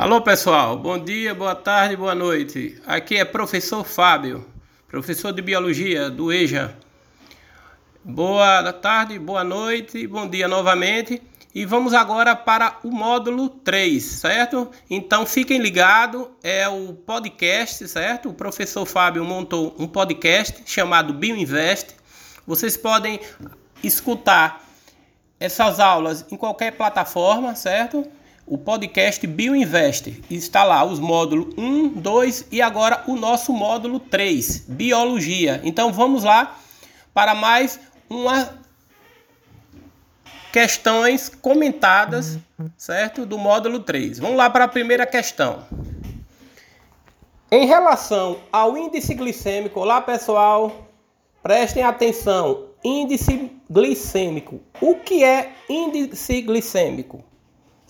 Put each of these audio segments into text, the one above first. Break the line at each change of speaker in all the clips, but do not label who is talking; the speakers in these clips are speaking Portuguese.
Alô pessoal, bom dia, boa tarde, boa noite. Aqui é professor Fábio, professor de biologia do EJA. Boa tarde, boa noite, bom dia novamente. E vamos agora para o módulo 3, certo? Então fiquem ligados, é o podcast, certo? O professor Fábio montou um podcast chamado BioInvest. Vocês podem escutar essas aulas em qualquer plataforma, certo? O podcast BioInvest. Está lá os módulos 1, 2 e agora o nosso módulo 3, Biologia. Então vamos lá para mais uma questões comentadas, certo? Do módulo 3. Vamos lá para a primeira questão. Em relação ao índice glicêmico, olá pessoal, prestem atenção. Índice glicêmico. O que é índice glicêmico?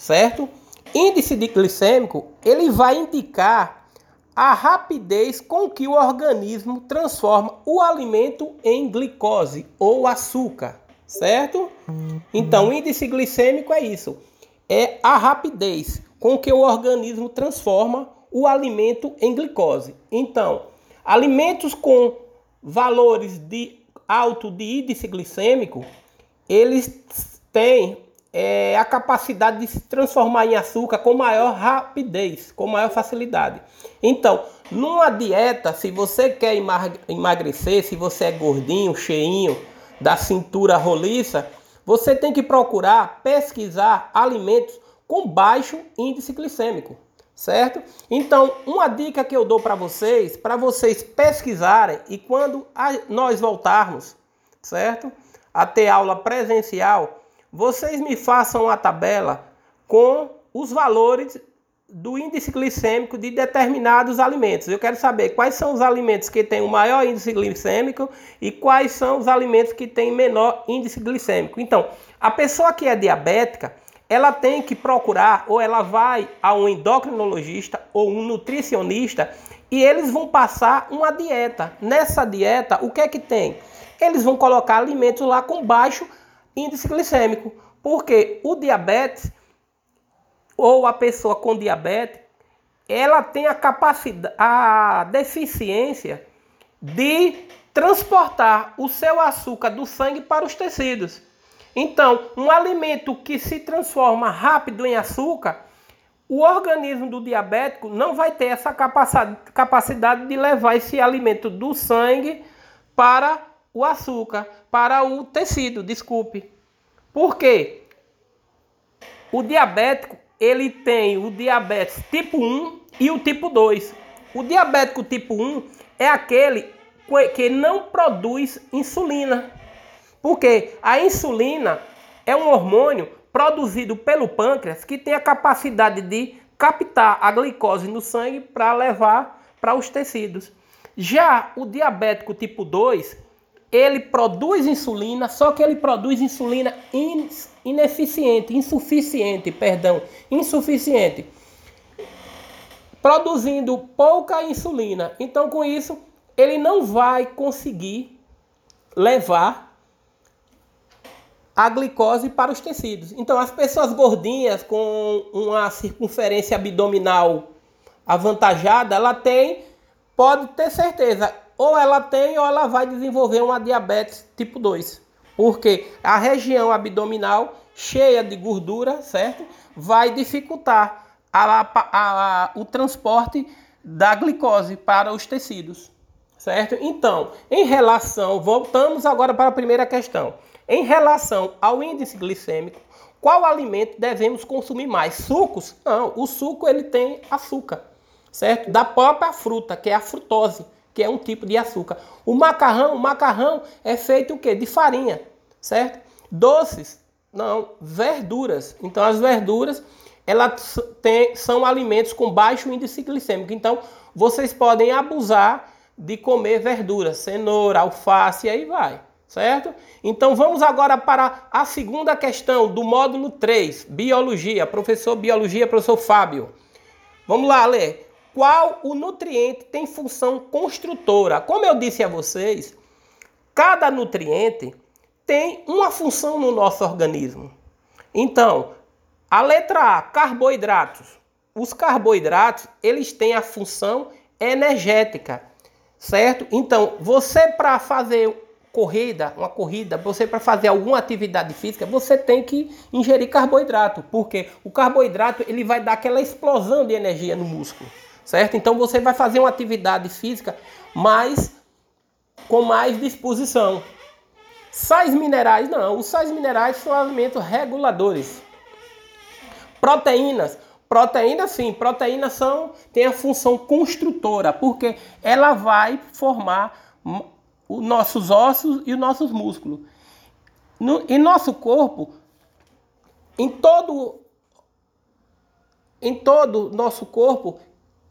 Certo? Índice de glicêmico, ele vai indicar a rapidez com que o organismo transforma o alimento em glicose ou açúcar, certo? Então, o índice glicêmico é isso. É a rapidez com que o organismo transforma o alimento em glicose. Então, alimentos com valores de alto de índice glicêmico, eles têm é, a capacidade de se transformar em açúcar com maior rapidez, com maior facilidade. Então, numa dieta, se você quer emagrecer, se você é gordinho, cheinho, da cintura roliça, você tem que procurar pesquisar alimentos com baixo índice glicêmico, certo? Então, uma dica que eu dou para vocês, para vocês pesquisarem e quando nós voltarmos, certo? A ter aula presencial, vocês me façam a tabela com os valores do índice glicêmico de determinados alimentos. Eu quero saber quais são os alimentos que têm o maior índice glicêmico e quais são os alimentos que têm menor índice glicêmico. Então, a pessoa que é diabética, ela tem que procurar ou ela vai a um endocrinologista ou um nutricionista e eles vão passar uma dieta. Nessa dieta, o que é que tem? Eles vão colocar alimentos lá com baixo índice glicêmico, porque o diabetes ou a pessoa com diabetes, ela tem a capacidade, a deficiência de transportar o seu açúcar do sangue para os tecidos. Então, um alimento que se transforma rápido em açúcar, o organismo do diabético não vai ter essa capacidade de levar esse alimento do sangue para o açúcar para o tecido, desculpe. Por quê? O diabético, ele tem o diabetes tipo 1 e o tipo 2. O diabético tipo 1 é aquele que não produz insulina. Porque a insulina é um hormônio produzido pelo pâncreas que tem a capacidade de captar a glicose no sangue para levar para os tecidos. Já o diabético tipo 2, ele produz insulina, só que ele produz insulina in, ineficiente, insuficiente, perdão, insuficiente. Produzindo pouca insulina. Então, com isso, ele não vai conseguir levar a glicose para os tecidos. Então, as pessoas gordinhas com uma circunferência abdominal avantajada, ela tem, pode ter certeza, ou ela tem ou ela vai desenvolver uma diabetes tipo 2. Porque a região abdominal cheia de gordura, certo? Vai dificultar a, a, a, o transporte da glicose para os tecidos, certo? Então, em relação, voltamos agora para a primeira questão. Em relação ao índice glicêmico, qual alimento devemos consumir mais? Sucos? Não, o suco ele tem açúcar, certo? Da própria fruta, que é a frutose que é um tipo de açúcar. O macarrão, o macarrão é feito o quê? De farinha, certo? Doces, não, verduras. Então as verduras, elas têm, são alimentos com baixo índice glicêmico. Então vocês podem abusar de comer verduras, cenoura, alface e aí vai, certo? Então vamos agora para a segunda questão do módulo 3, biologia, professor biologia, professor Fábio. Vamos lá, ler qual o nutriente tem função construtora. Como eu disse a vocês, cada nutriente tem uma função no nosso organismo. Então, a letra A, carboidratos. os carboidratos, eles têm a função energética, certo? Então, você para fazer corrida, uma corrida, você para fazer alguma atividade física, você tem que ingerir carboidrato, porque o carboidrato ele vai dar aquela explosão de energia no músculo, certo? Então você vai fazer uma atividade física mais com mais disposição. Sais minerais não, os sais minerais são alimentos reguladores. Proteínas, proteínas sim, proteínas são tem a função construtora, porque ela vai formar os nossos ossos e os nossos músculos. No, em nosso corpo, em todo em todo nosso corpo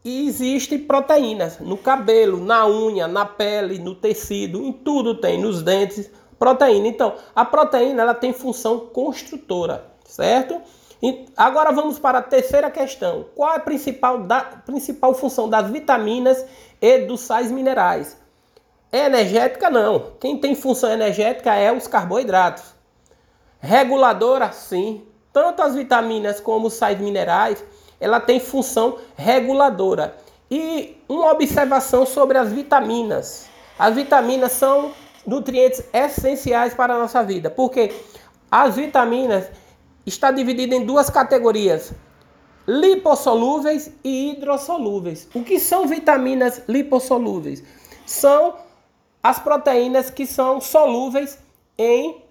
existem proteínas no cabelo, na unha, na pele, no tecido, em tudo tem, nos dentes, proteína. Então, a proteína ela tem função construtora, certo? E agora vamos para a terceira questão. Qual é a principal, da, principal função das vitaminas e dos sais minerais? Energética não. Quem tem função energética é os carboidratos. Reguladora, sim. Tanto as vitaminas como os sais minerais, ela tem função reguladora. E uma observação sobre as vitaminas. As vitaminas são nutrientes essenciais para a nossa vida, porque as vitaminas está dividida em duas categorias: lipossolúveis e hidrossolúveis. O que são vitaminas lipossolúveis? São as proteínas que são solúveis em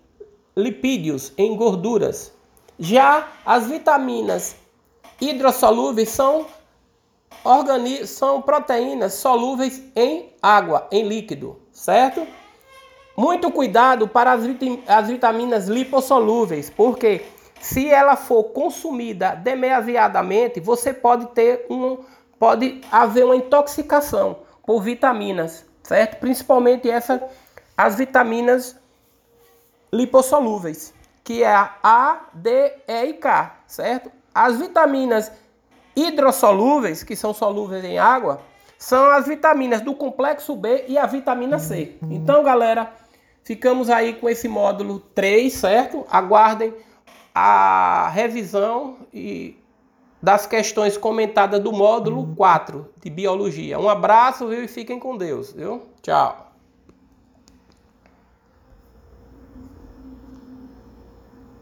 lipídios, em gorduras. Já as vitaminas hidrossolúveis são, organi são proteínas solúveis em água, em líquido, certo? Muito cuidado para as, vit as vitaminas lipossolúveis, porque se ela for consumida demasiadamente, você pode ter um pode haver uma intoxicação por vitaminas certo? Principalmente essa, as vitaminas lipossolúveis, que é a A, D, E e K, certo? As vitaminas hidrossolúveis, que são solúveis em água, são as vitaminas do complexo B e a vitamina C. Então, galera, ficamos aí com esse módulo 3, certo? Aguardem a revisão e das questões comentadas do módulo 4 de biologia. Um abraço viu, e fiquem com Deus. Viu? Tchau.